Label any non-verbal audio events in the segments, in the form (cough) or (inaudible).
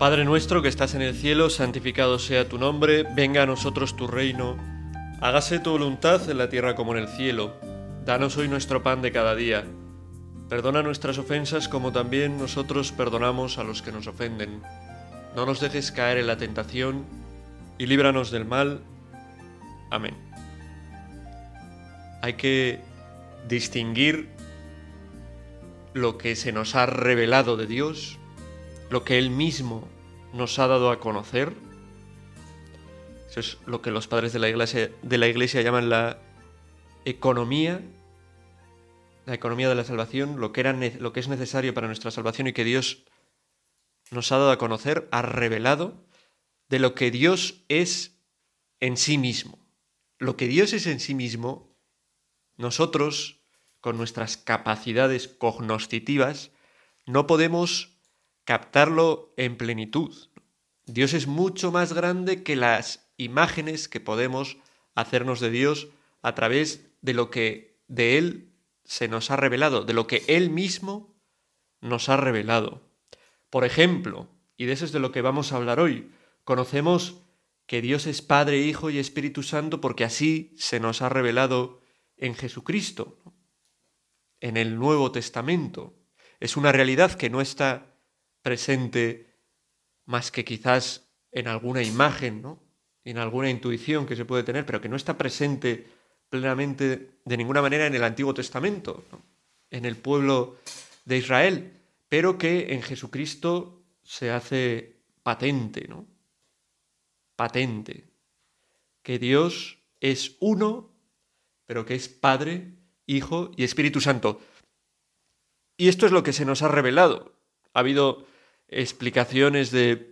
Padre nuestro que estás en el cielo, santificado sea tu nombre, venga a nosotros tu reino, hágase tu voluntad en la tierra como en el cielo. Danos hoy nuestro pan de cada día. Perdona nuestras ofensas como también nosotros perdonamos a los que nos ofenden. No nos dejes caer en la tentación y líbranos del mal. Amén. Hay que distinguir lo que se nos ha revelado de Dios, lo que Él mismo nos ha dado a conocer. Eso es lo que los padres de la iglesia, de la iglesia llaman la economía, la economía de la salvación, lo que, era, lo que es necesario para nuestra salvación y que Dios nos ha dado a conocer, ha revelado de lo que Dios es en sí mismo. Lo que Dios es en sí mismo, nosotros con nuestras capacidades cognoscitivas, no podemos captarlo en plenitud. Dios es mucho más grande que las imágenes que podemos hacernos de Dios a través de lo que de Él se nos ha revelado, de lo que Él mismo nos ha revelado. Por ejemplo, y de eso es de lo que vamos a hablar hoy, conocemos que Dios es Padre, Hijo y Espíritu Santo porque así se nos ha revelado en Jesucristo en el Nuevo Testamento. Es una realidad que no está presente más que quizás en alguna imagen, ¿no? en alguna intuición que se puede tener, pero que no está presente plenamente de ninguna manera en el Antiguo Testamento, en el pueblo de Israel, pero que en Jesucristo se hace patente, ¿no? Patente. Que Dios es uno, pero que es Padre, Hijo y Espíritu Santo. Y esto es lo que se nos ha revelado. Ha habido explicaciones de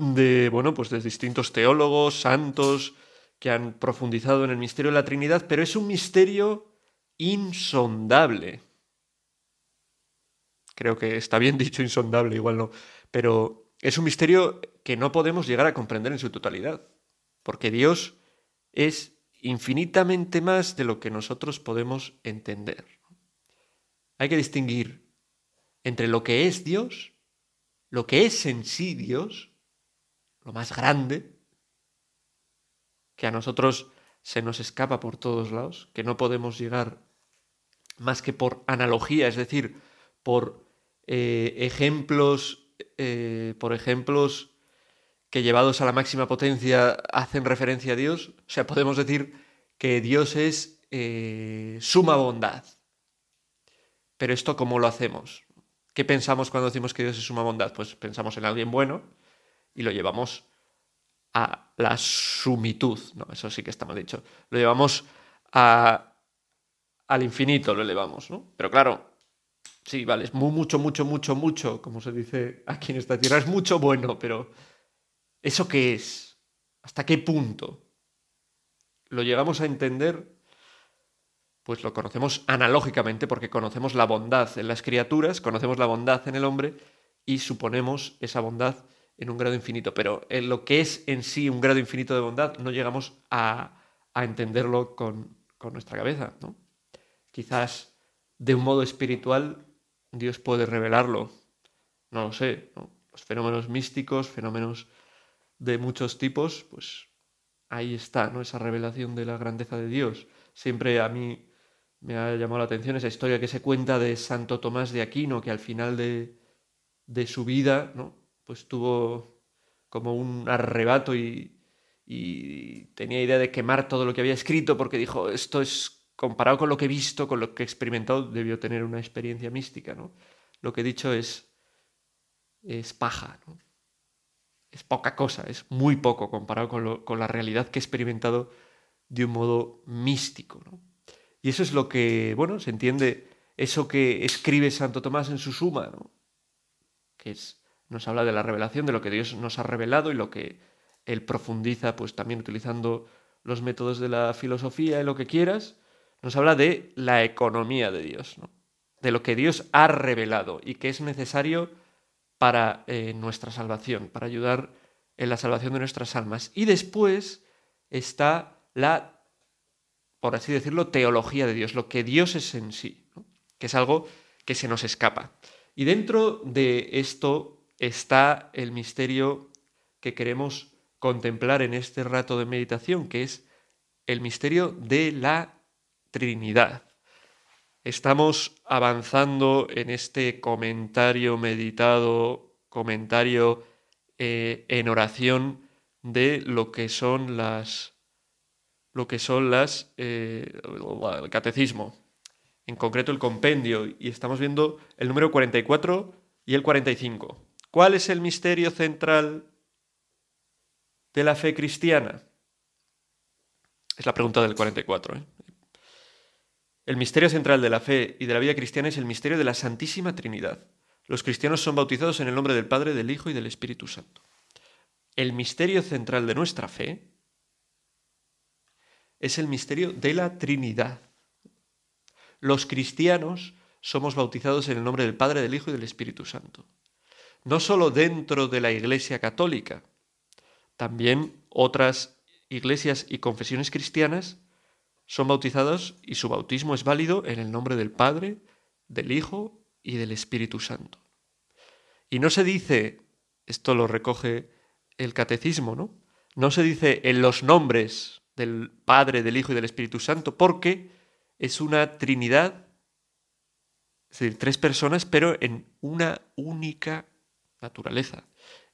de bueno, pues de distintos teólogos, santos que han profundizado en el misterio de la Trinidad, pero es un misterio insondable. Creo que está bien dicho insondable, igual no, pero es un misterio que no podemos llegar a comprender en su totalidad, porque Dios es infinitamente más de lo que nosotros podemos entender. Hay que distinguir entre lo que es Dios, lo que es en sí Dios, lo más grande, que a nosotros se nos escapa por todos lados, que no podemos llegar más que por analogía, es decir, por eh, ejemplos, eh, por ejemplos que llevados a la máxima potencia hacen referencia a Dios. O sea, podemos decir que Dios es eh, suma bondad. Pero esto, ¿cómo lo hacemos? ¿Qué pensamos cuando decimos que Dios es suma bondad? Pues pensamos en alguien bueno y lo llevamos a la sumitud. No, eso sí que está mal dicho. Lo llevamos a, al infinito, lo elevamos, ¿no? Pero claro, sí, vale, es mucho, mucho, mucho, mucho, como se dice aquí en esta tierra, es mucho bueno, pero ¿Eso qué es? ¿Hasta qué punto? ¿Lo llegamos a entender? Pues lo conocemos analógicamente porque conocemos la bondad en las criaturas, conocemos la bondad en el hombre y suponemos esa bondad en un grado infinito. Pero en lo que es en sí un grado infinito de bondad no llegamos a, entenderlo con, nuestra cabeza. ¿no? Quizás de un modo espiritual Dios puede revelarlo. No lo sé. Los fenómenos místicos, fenómenos de muchos tipos, pues ahí está, ¿no? Esa revelación de la grandeza de Dios. Siempre a mí me ha llamado la atención esa historia que se cuenta de Santo Tomás de Aquino, que al final de, de su vida, ¿no? Pues tuvo como un arrebato y, tenía idea de quemar todo lo que había escrito porque dijo, esto es comparado con lo que he visto, con lo que he experimentado, debió tener una experiencia mística, ¿no? Lo que he dicho es, es paja, ¿no? es poca cosa, es muy poco comparado con, la realidad que he experimentado de un modo místico. Y eso es lo que, bueno, se entiende, eso que escribe Santo Tomás en su suma, que es, nos habla de la revelación, de lo que Dios nos ha revelado y lo que él profundiza, pues también utilizando los métodos de la filosofía y lo que quieras, nos habla de la economía de Dios, de lo que Dios ha revelado y que es necesario para eh, nuestra salvación, para ayudar en la salvación de nuestras almas. Y después está la, por así decirlo, teología de Dios, lo que Dios es en sí, que es algo que se nos escapa. Y dentro de esto está el misterio que queremos contemplar en este rato de meditación, que es el misterio de la Trinidad. Estamos avanzando en este comentario meditado, comentario eh, en oración de lo que son las lo que son las eh, el catecismo, en concreto el compendio, y estamos viendo el número 44 y el 45. ¿Cuál es el misterio central de la fe cristiana? Es la pregunta del 44. ¿eh? El misterio central de la fe y de la vida cristiana es el misterio de la Santísima Trinidad. Los cristianos son bautizados en el nombre del Padre, del Hijo y del Espíritu Santo. El misterio central de nuestra fe es el misterio de la Trinidad. Los cristianos somos bautizados en el nombre del Padre, del Hijo y del Espíritu Santo. No solo dentro de la Iglesia Católica, también otras iglesias y confesiones cristianas son bautizados y su bautismo es válido en el nombre del Padre, del Hijo y del Espíritu Santo. Y no se dice, esto lo recoge el catecismo, ¿no? No se dice en los nombres del Padre, del Hijo y del Espíritu Santo, porque es una Trinidad, es decir, tres personas, pero en una única naturaleza,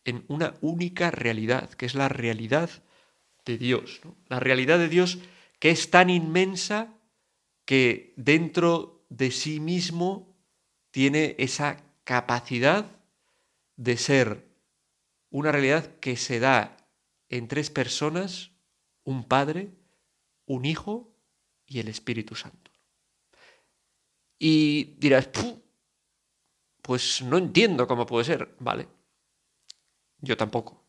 en una única realidad, que es la realidad de Dios. La realidad de Dios que es tan inmensa que dentro de sí mismo tiene esa capacidad de ser una realidad que se da en tres personas, un Padre, un Hijo y el Espíritu Santo. Y dirás, pues no entiendo cómo puede ser. Vale, yo tampoco.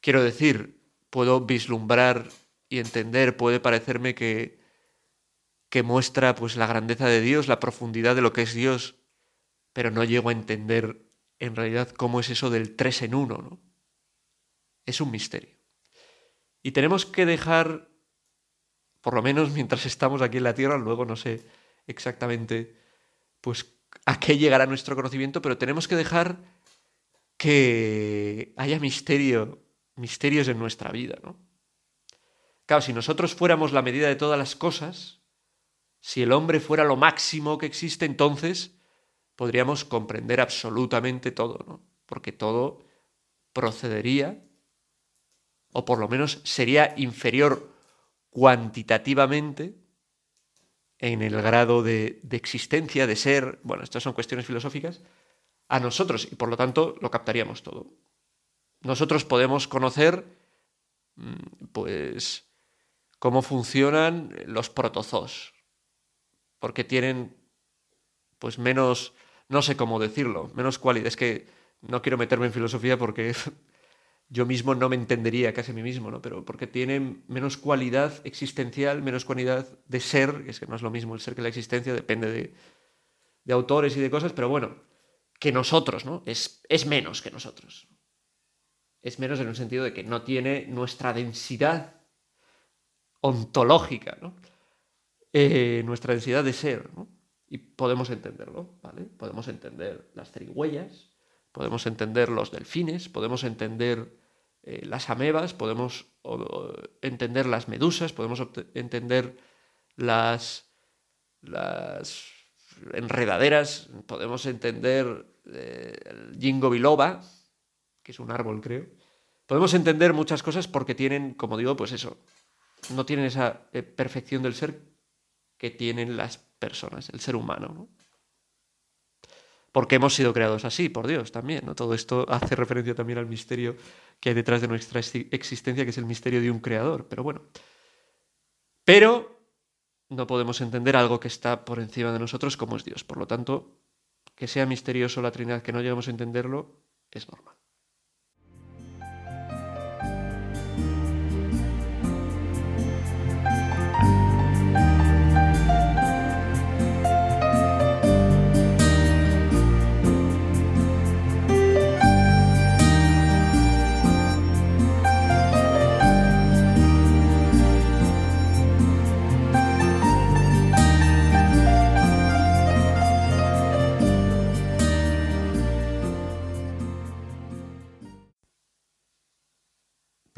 Quiero decir, puedo vislumbrar y entender, puede parecerme que, que muestra pues la grandeza de Dios, la profundidad de lo que es Dios, pero no llego a entender en realidad cómo es eso del tres en uno, ¿no? Es un misterio. Y tenemos que dejar, por lo menos mientras estamos aquí en la Tierra, luego no sé exactamente pues a qué llegará nuestro conocimiento, pero tenemos que dejar que haya misterio misterios en nuestra vida, ¿no? Claro, si nosotros fuéramos la medida de todas las cosas, si el hombre fuera lo máximo que existe, entonces podríamos comprender absolutamente todo, ¿no? Porque todo procedería, o por lo menos sería inferior cuantitativamente en el grado de, de existencia, de ser, bueno, estas son cuestiones filosóficas, a nosotros, y por lo tanto lo captaríamos todo nosotros podemos conocer, mm, pues, cómo funcionan los protozoos, porque tienen, pues, menos, no sé cómo decirlo, menos cualidad. Es que no quiero meterme en filosofía porque (laughs) yo mismo no me entendería casi a mí mismo, ¿no? Pero porque tienen menos cualidad existencial, menos cualidad de ser, que es que no es lo mismo el ser que la existencia, depende de, de autores y de cosas, pero bueno, que nosotros, ¿no? Es, es menos que nosotros es menos en un sentido de que no tiene nuestra densidad ontológica, ¿no? Eh, nuestra densidad de ser, ¿no? Y podemos entenderlo, ¿vale? Podemos entender las trigüeyas, podemos entender los delfines, podemos entender eh, las amebas, podemos entender las medusas, podemos entender las, enredaderas, podemos entender eh, el jingo biloba, que es un árbol, creo. Podemos entender muchas cosas porque tienen, como digo, pues eso, no tienen esa eh, perfección del ser que tienen las personas, el ser humano, ¿no? Porque hemos sido creados así, por Dios, también, ¿no? Todo esto hace referencia también al misterio que hay detrás de nuestra existencia, que es el misterio de un creador, pero bueno. Pero no podemos entender algo que está por encima de nosotros como es Dios. Por lo tanto, que sea misterioso la Trinidad, que no lleguemos a entenderlo, es normal.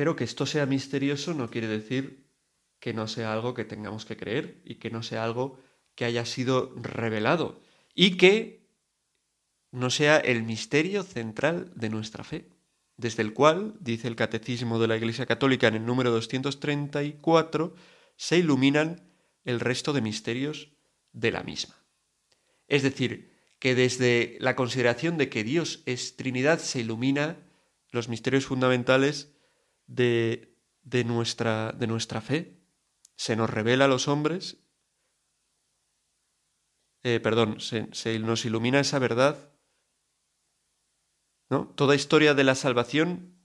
Pero que esto sea misterioso no quiere decir que no sea algo que tengamos que creer y que no sea algo que haya sido revelado y que no sea el misterio central de nuestra fe, desde el cual, dice el Catecismo de la Iglesia Católica en el número 234, se iluminan el resto de misterios de la misma. Es decir, que desde la consideración de que Dios es Trinidad se ilumina los misterios fundamentales de, de, nuestra, de nuestra fe. Se nos revela a los hombres, eh, perdón, se, se nos ilumina esa verdad. ¿no? Toda historia de la salvación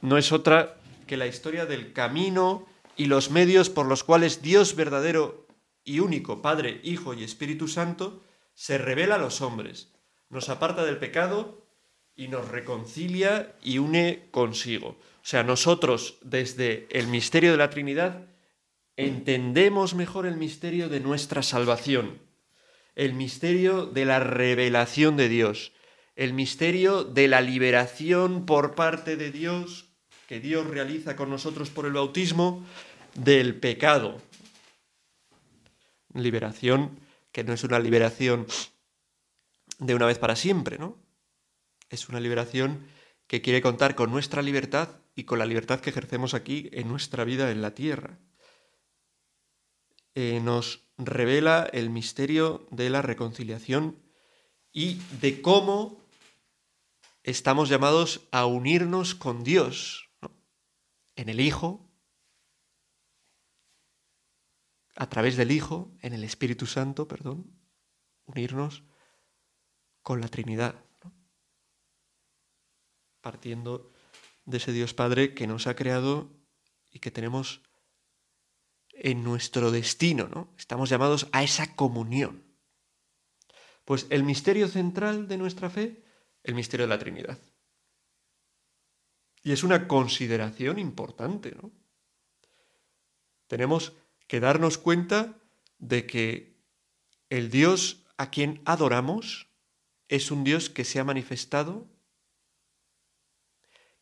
no es otra que la historia del camino y los medios por los cuales Dios verdadero y único, Padre, Hijo y Espíritu Santo, se revela a los hombres, nos aparta del pecado y nos reconcilia y une consigo. O sea, nosotros desde el misterio de la Trinidad entendemos mejor el misterio de nuestra salvación, el misterio de la revelación de Dios, el misterio de la liberación por parte de Dios que Dios realiza con nosotros por el bautismo del pecado. Liberación que no es una liberación de una vez para siempre, ¿no? Es una liberación que quiere contar con nuestra libertad y con la libertad que ejercemos aquí en nuestra vida en la tierra. Eh, nos revela el misterio de la reconciliación y de cómo estamos llamados a unirnos con Dios en el Hijo, a través del Hijo, en el Espíritu Santo, perdón, unirnos con la Trinidad, partiendo de ese Dios Padre que nos ha creado y que tenemos en nuestro destino, ¿no? Estamos llamados a esa comunión. Pues el misterio central de nuestra fe, el misterio de la Trinidad. Y es una consideración importante, ¿no? Tenemos que darnos cuenta de que el Dios a quien adoramos es un Dios que se ha manifestado,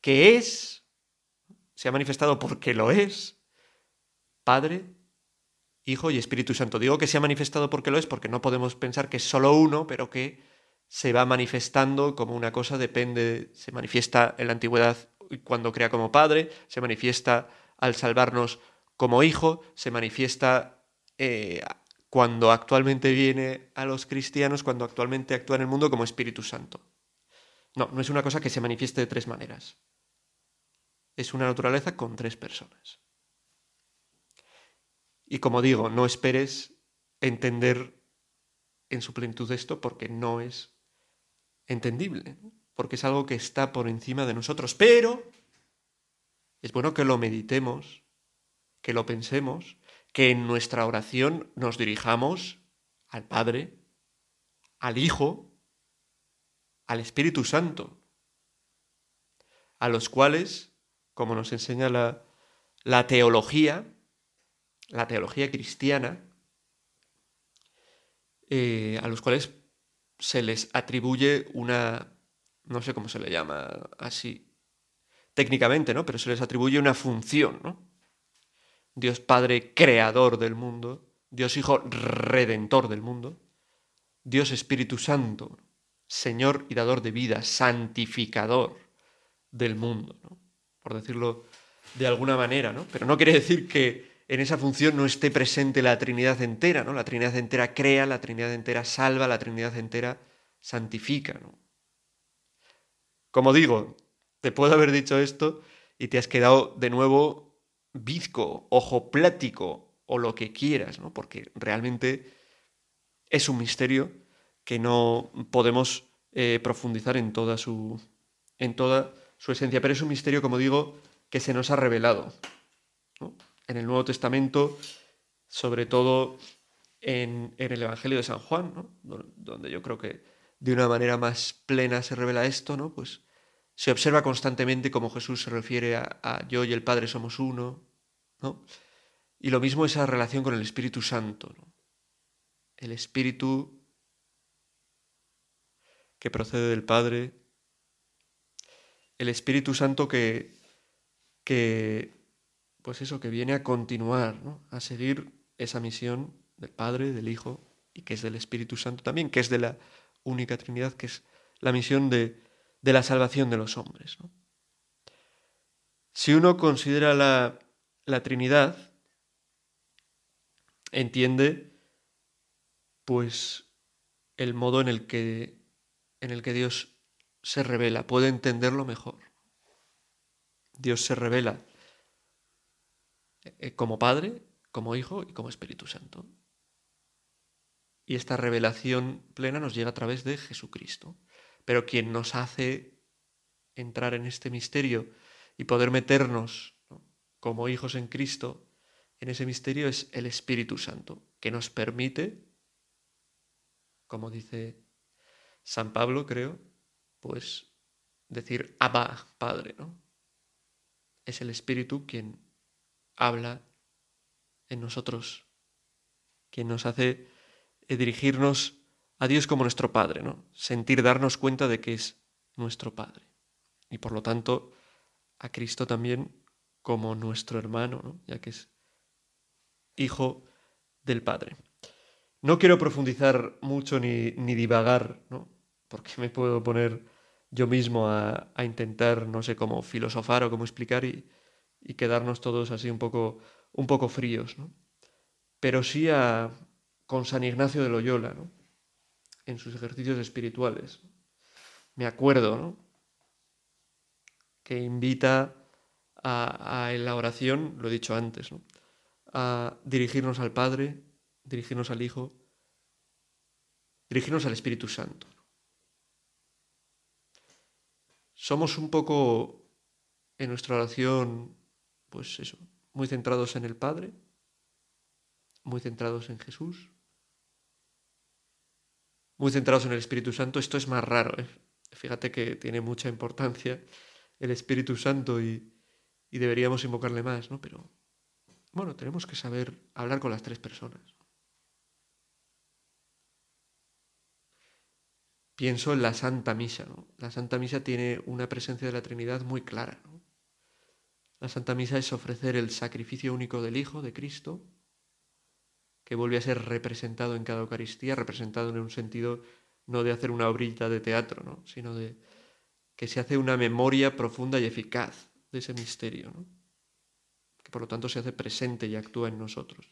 que es, se ha manifestado porque lo es, Padre, Hijo y Espíritu Santo. Digo que se ha manifestado porque lo es, porque no podemos pensar que es solo uno, pero que se va manifestando como una cosa, depende, se manifiesta en la antigüedad cuando crea como Padre, se manifiesta al salvarnos como hijo, se manifiesta eh, cuando actualmente viene a los cristianos, cuando actualmente actúa en el mundo como Espíritu Santo. No, no es una cosa que se manifieste de tres maneras. Es una naturaleza con tres personas. Y como digo, no esperes entender en su plenitud esto porque no es entendible, porque es algo que está por encima de nosotros. Pero es bueno que lo meditemos que lo pensemos, que en nuestra oración nos dirijamos al Padre, al Hijo, al Espíritu Santo, a los cuales, como nos enseña la, la teología, la teología cristiana, eh, a los cuales se les atribuye una, no sé cómo se le llama así técnicamente, ¿no? Pero se les atribuye una función, ¿no? Dios Padre creador del mundo, Dios Hijo redentor del mundo, Dios Espíritu Santo, Señor y dador de vida, santificador del mundo, por decirlo de alguna manera, ¿no? Pero no quiere decir que en esa función no esté presente la Trinidad entera, ¿no? La Trinidad entera crea, la Trinidad entera salva, la Trinidad entera santifica. Como digo, te puedo haber dicho esto y te has quedado de nuevo bizco, ojo plático o lo que quieras, ¿no? porque realmente es un misterio que no podemos eh, profundizar en toda, su, en toda su esencia, pero es un misterio, como digo, que se nos ha revelado en el Nuevo Testamento, sobre todo en, el Evangelio de San Juan, donde yo creo que de una manera más plena se revela esto, ¿no? pues se observa constantemente cómo Jesús se refiere a, yo y el Padre somos uno, ¿no? Y lo mismo esa relación con el Espíritu Santo, El Espíritu que procede del Padre, el Espíritu Santo que, que, pues eso, que viene a continuar, a seguir esa misión del Padre, del Hijo y que es del Espíritu Santo también, que es de la única Trinidad, que es la misión de, de la salvación de los hombres. Si uno considera la, la Trinidad, entiende pues el modo en el que en el que Dios se revela, puede entenderlo mejor. Dios se revela eh, como Padre, como Hijo y como Espíritu Santo. Y esta revelación plena nos llega a través de Jesucristo. Pero quien nos hace entrar en este misterio y poder meternos como hijos en Cristo en ese misterio es el Espíritu Santo, que nos permite, como dice San Pablo, creo, pues decir Abba, Padre, ¿no? Es el Espíritu quien habla en nosotros, quien nos hace eh, dirigirnos a Dios como nuestro Padre, ¿no? Sentir, darnos cuenta de que es nuestro Padre. Y por lo tanto, a Cristo también como nuestro hermano, ¿no? ya que es Hijo del Padre. No quiero profundizar mucho ni, ni divagar, ¿no? porque me puedo poner yo mismo a, intentar, no sé cómo filosofar o cómo explicar y, y quedarnos todos así un poco, un poco fríos. ¿no? Pero sí a, con San Ignacio de Loyola, ¿no? en sus ejercicios espirituales. Me acuerdo ¿no? que invita a, a, en la oración, lo he dicho antes, ¿no? a dirigirnos al Padre, dirigirnos al Hijo, dirigirnos al Espíritu Santo. Somos un poco en nuestra oración, pues eso, muy centrados en el Padre, muy centrados en Jesús, muy centrados en el Espíritu Santo. Esto es más raro, ¿eh? fíjate que tiene mucha importancia el Espíritu Santo y, y deberíamos invocarle más, ¿no? Pero bueno, tenemos que saber hablar con las tres personas. Pienso en la Santa Misa. ¿no? La Santa Misa tiene una presencia de la Trinidad muy clara. ¿no? La Santa Misa es ofrecer el sacrificio único del Hijo, de Cristo, que vuelve a ser representado en cada Eucaristía, representado en un sentido no de hacer una obrita de teatro, ¿no? sino de que se hace una memoria profunda y eficaz de ese misterio. ¿no? por lo tanto se hace presente y actúa en nosotros.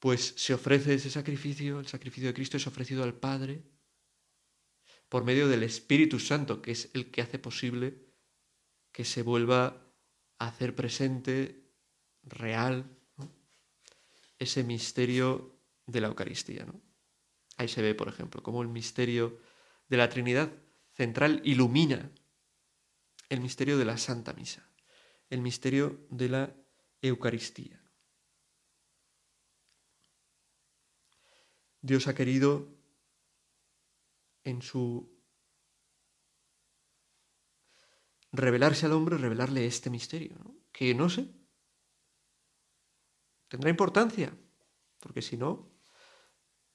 Pues se ofrece ese sacrificio, el sacrificio de Cristo es ofrecido al Padre por medio del Espíritu Santo, que es el que hace posible que se vuelva a hacer presente, real, ese misterio de la Eucaristía. Ahí se ve, por ejemplo, cómo el misterio de la Trinidad central ilumina el misterio de la Santa Misa el misterio de la Eucaristía. Dios ha querido en su revelarse al hombre, revelarle este misterio, que no sé, tendrá importancia, porque si no,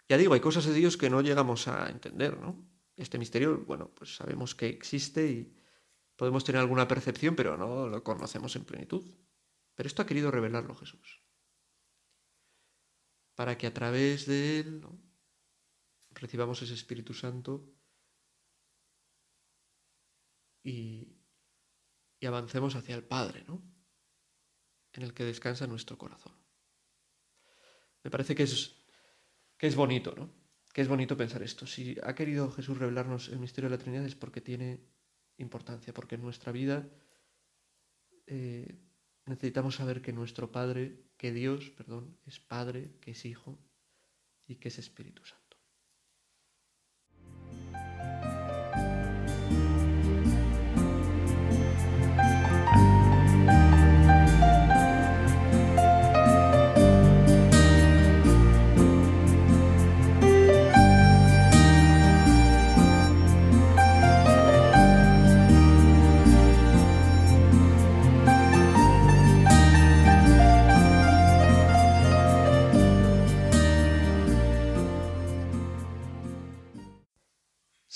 ya digo, hay cosas de Dios que no llegamos a entender, ¿no? Este misterio, bueno, pues sabemos que existe y, Podemos tener alguna percepción, pero no lo conocemos en plenitud. Pero esto ha querido revelarlo Jesús. Para que a través de Él recibamos ese Espíritu Santo y, y avancemos hacia el Padre, ¿no? En el que descansa nuestro corazón. Me parece que es, que es bonito, ¿no? Que es bonito pensar esto. Si ha querido Jesús revelarnos el misterio de la Trinidad es porque tiene importancia, porque en nuestra vida eh, necesitamos saber que nuestro Padre, que Dios, perdón, es Padre, que es Hijo y que es Espíritu Santo.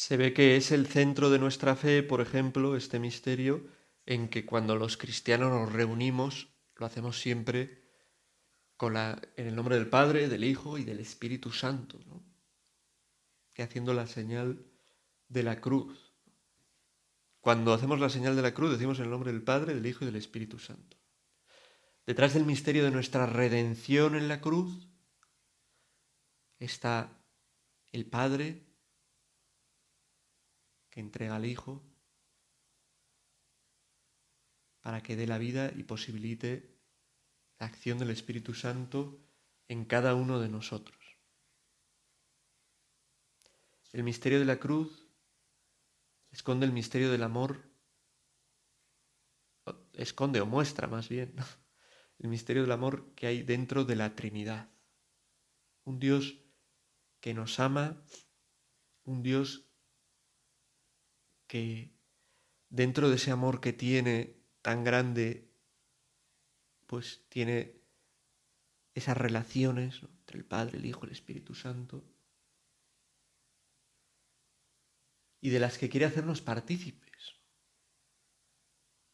Se ve que es el centro de nuestra fe, por ejemplo, este misterio, en que cuando los cristianos nos reunimos, lo hacemos siempre con la, en el nombre del Padre, del Hijo y del Espíritu Santo, y haciendo la señal de la cruz. Cuando hacemos la señal de la cruz decimos en el nombre del Padre, del Hijo y del Espíritu Santo. Detrás del misterio de nuestra redención en la cruz está el Padre que entrega al Hijo para que dé la vida y posibilite la acción del Espíritu Santo en cada uno de nosotros. El misterio de la cruz esconde el misterio del amor, esconde o muestra más bien el misterio del amor que hay dentro de la Trinidad. Un Dios que nos ama, un Dios que dentro de ese amor que tiene tan grande, pues tiene esas relaciones entre el Padre, el Hijo, el Espíritu Santo, y de las que quiere hacernos partícipes.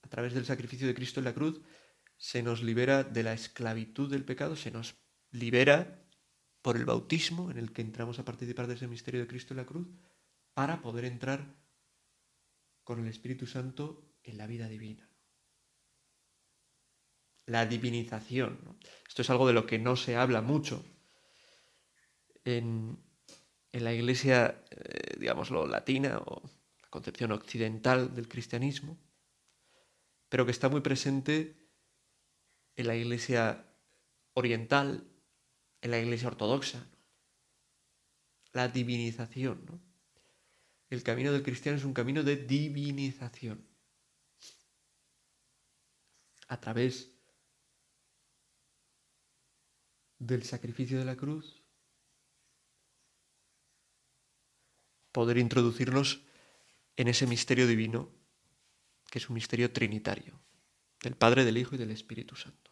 A través del sacrificio de Cristo en la cruz se nos libera de la esclavitud del pecado, se nos libera por el bautismo en el que entramos a participar de ese misterio de Cristo en la cruz, para poder entrar con el Espíritu Santo en la vida divina. La divinización. Esto es algo de lo que no se habla mucho en, en la iglesia, eh, digámoslo, latina o la concepción occidental del cristianismo, pero que está muy presente en la iglesia oriental, en la iglesia ortodoxa. La divinización. El camino del cristiano es un camino de divinización. A través del sacrificio de la cruz, poder introducirnos en ese misterio divino, que es un misterio trinitario, del Padre, del Hijo y del Espíritu Santo.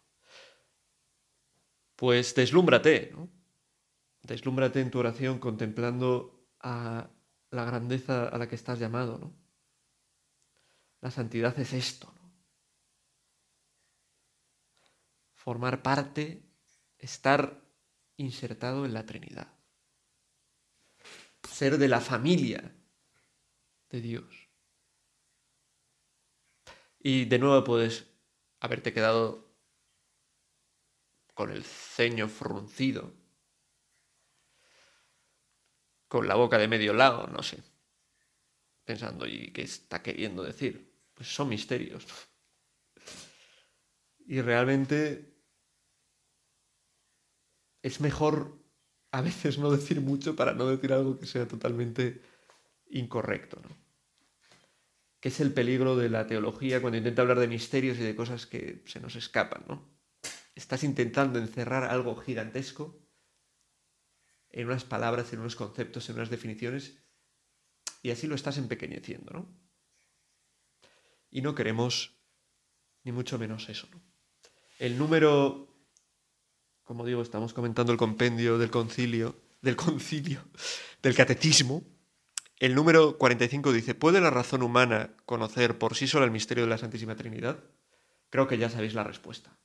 Pues deslúmbrate, ¿no? Deslúmbrate en tu oración contemplando a la grandeza a la que estás llamado, ¿no? La santidad es esto, ¿no? Formar parte, estar insertado en la Trinidad ser de la familia de Dios. Y de nuevo puedes haberte quedado con el ceño fruncido, con la boca de medio lado, no sé, pensando, ¿y qué está queriendo decir? Pues son misterios. Y realmente es mejor a veces no decir mucho para no decir algo que sea totalmente incorrecto, ¿no? Que es el peligro de la teología cuando intenta hablar de misterios y de cosas que se nos escapan, ¿no? Estás intentando encerrar algo gigantesco en unas palabras, en unos conceptos, en unas definiciones, y así lo estás empequeñeciendo, ¿no? Y no queremos ni mucho menos eso, ¿no? El número como digo, estamos comentando el compendio del concilio, del concilio, del catecismo. El número 45 dice, ¿puede la razón humana conocer por sí sola el misterio de la Santísima Trinidad? Creo que ya sabéis la respuesta.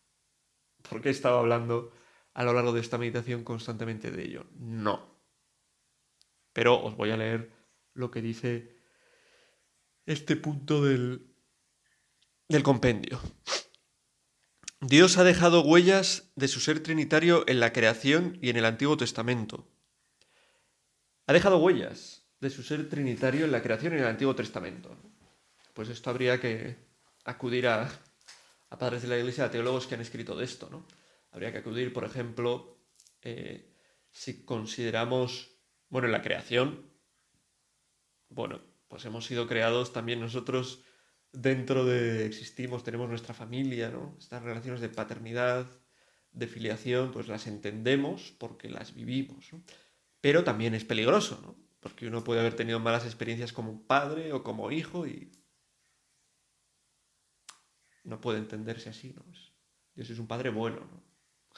¿Por qué he estado hablando a lo largo de esta meditación constantemente de ello? No. Pero os voy a leer lo que dice este punto del, del compendio. Dios ha dejado huellas de su ser trinitario en la creación y en el Antiguo Testamento. Ha dejado huellas de su ser trinitario en la creación y en el Antiguo Testamento. Pues esto habría que acudir a, padres de la Iglesia, a teólogos que han escrito de esto. ¿no? Habría que acudir, por ejemplo, eh, si consideramos, bueno, en la creación, bueno, pues hemos sido creados también nosotros dentro de existimos, tenemos nuestra familia, ¿no? Estas relaciones de paternidad, de filiación, pues las entendemos porque las vivimos, ¿no? Pero también es peligroso, ¿no? Porque uno puede haber tenido malas experiencias como padre o como hijo y no puede entenderse así, ¿no? Dios es un padre bueno, ¿no?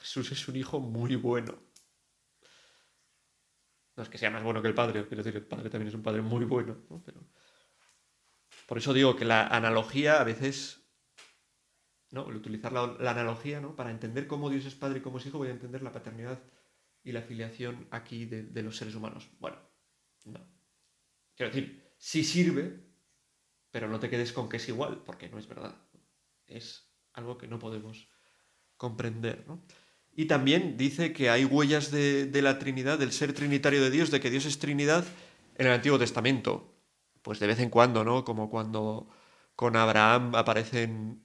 Jesús es un hijo muy bueno. No es que sea más bueno que el padre, quiero decir, el padre también es un padre muy bueno, ¿no? Pero por eso digo que la analogía a veces ¿no? El utilizar la, analogía, ¿no? Para entender cómo Dios es Padre y cómo es Hijo, voy a entender la paternidad y la filiación aquí de, los seres humanos. Bueno, no. Quiero decir, sí sirve, pero no te quedes con que es igual, porque no es verdad. Es algo que no podemos comprender, ¿no? Y también dice que hay huellas de, la Trinidad, del ser trinitario de Dios, de que Dios es Trinidad en el Antiguo Testamento. Pues de vez en cuando, ¿no? Como cuando con Abraham aparecen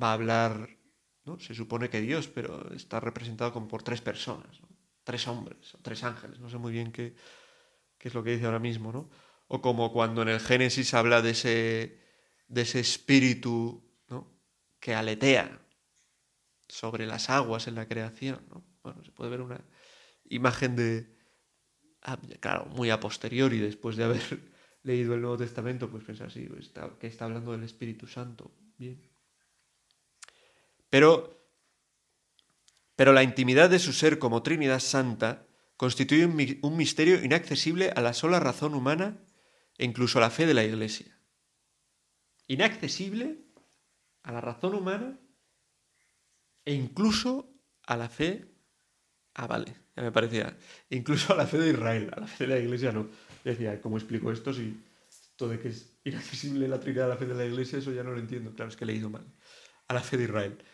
va a hablar, ¿no? Se supone que Dios, pero está representado como por tres personas, tres hombres, tres ángeles, no sé muy bien qué, qué, es lo que dice ahora mismo, ¿no? O como cuando en el Génesis habla de ese, de ese espíritu ¿no? que aletea sobre las aguas en la creación, ¿no? Bueno, se puede ver una imagen de, ah, claro, muy a posteriori, después de haber (laughs) leído el Nuevo Testamento, pues pensar así, pues que está hablando del Espíritu Santo, bien. Pero, pero la intimidad de su ser como Trinidad Santa constituye un misterio inaccesible a la sola razón humana e incluso a la fe de la Iglesia. Inaccesible a la razón humana e incluso a la fe... Ah, vale, ya me parecía. Incluso a la fe de Israel, a la fe de la Iglesia no. Decía, ¿cómo explico esto si esto de que es inaccesible la Trinidad a la fe de la Iglesia, eso ya no lo entiendo. Claro, es que he leído mal. A la fe de Israel.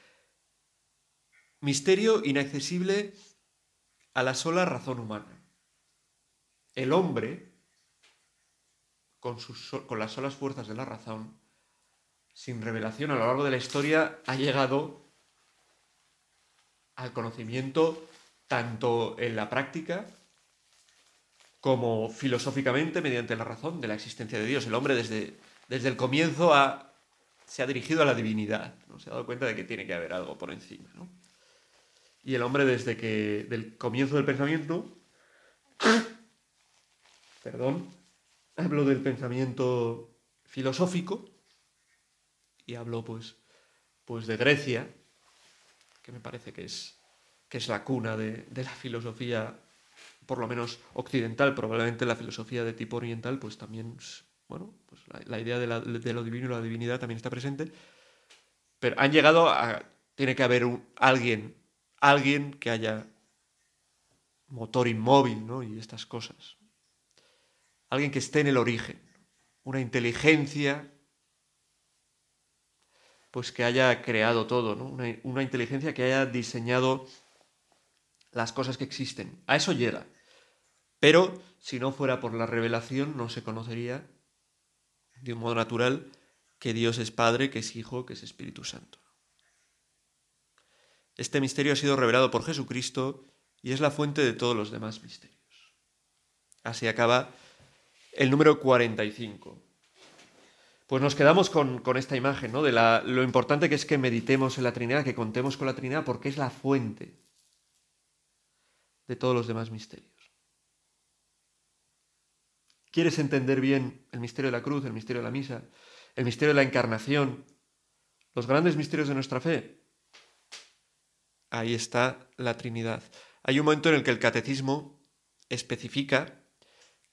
Misterio inaccesible a la sola razón humana. El hombre, con, sus, con las solas fuerzas de la razón, sin revelación a lo largo de la historia, ha llegado al conocimiento tanto en la práctica como filosóficamente mediante la razón de la existencia de Dios. El hombre desde, desde el comienzo se ha dirigido a la divinidad, ¿no? se ha dado cuenta de que tiene que haber algo por encima. ¿no? Y el hombre desde que, del comienzo del pensamiento, (coughs) perdón, hablo del pensamiento filosófico y hablo pues, pues de Grecia, que me parece que es, que es la cuna de, la filosofía, por lo menos occidental, probablemente la filosofía de tipo oriental, pues también, bueno, pues la, idea de, lo divino y la divinidad también está presente, pero han llegado a, tiene que haber alguien alguien que haya motor inmóvil ¿no? y estas cosas. Alguien que esté en el origen, una inteligencia pues que haya creado todo, ¿no? una, una inteligencia que haya diseñado las cosas que existen. A eso llega. Pero si no fuera por la revelación no se conocería de un modo natural que Dios es Padre, que es Hijo, que es Espíritu Santo. Este misterio ha sido revelado por Jesucristo y es la fuente de todos los demás misterios. Así acaba el número 45. Pues nos quedamos con, esta imagen, ¿no? De lo importante que es que meditemos en la Trinidad, que contemos con la Trinidad, porque es la fuente de todos los demás misterios. ¿Quieres entender bien el misterio de la cruz, el misterio de la misa, el misterio de la encarnación, los grandes misterios de nuestra fe? ahí está la Trinidad. Hay un momento en el que el catecismo especifica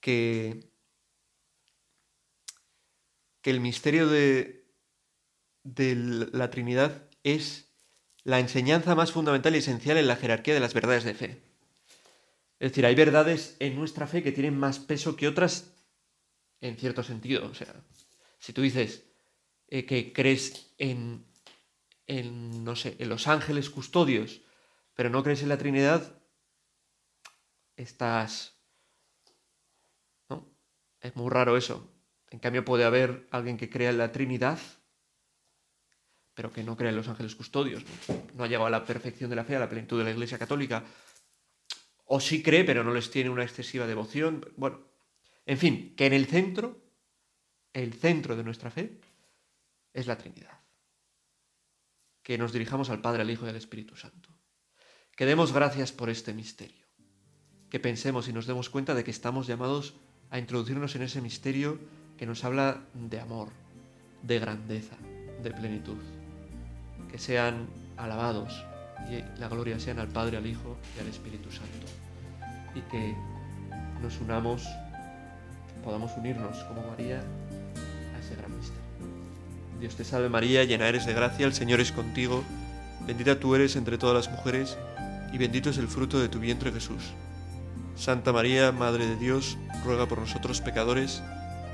que, que el misterio de, de la Trinidad es la enseñanza más fundamental y esencial en la jerarquía de las verdades de fe. Es decir, hay verdades en nuestra fe que tienen más peso que otras en cierto sentido. O sea, si tú dices eh, que crees en en, no sé, en los ángeles custodios, pero no crees en la Trinidad, estás... ¿no? Es muy raro eso. En cambio puede haber alguien que crea en la Trinidad, pero que no crea en los ángeles custodios. No, ha llegado a la perfección de la fe, a la plenitud de la Iglesia Católica. O sí cree, pero no les tiene una excesiva devoción. Bueno, en fin, que en el centro, el centro de nuestra fe, es la Trinidad que nos dirijamos al Padre, al Hijo y al Espíritu Santo. Que demos gracias por este misterio. Que pensemos y nos demos cuenta de que estamos llamados a introducirnos en ese misterio que nos habla de amor, de grandeza, de plenitud. Que sean alabados y la gloria sean al Padre, al Hijo y al Espíritu Santo. Y que nos unamos, podamos unirnos como María a ese gran misterio. Dios te salve María, llena eres de gracia, el Señor es contigo, bendita tú eres entre todas las mujeres, y bendito es el fruto de tu vientre Jesús. Santa María, Madre de Dios, ruega por nosotros pecadores,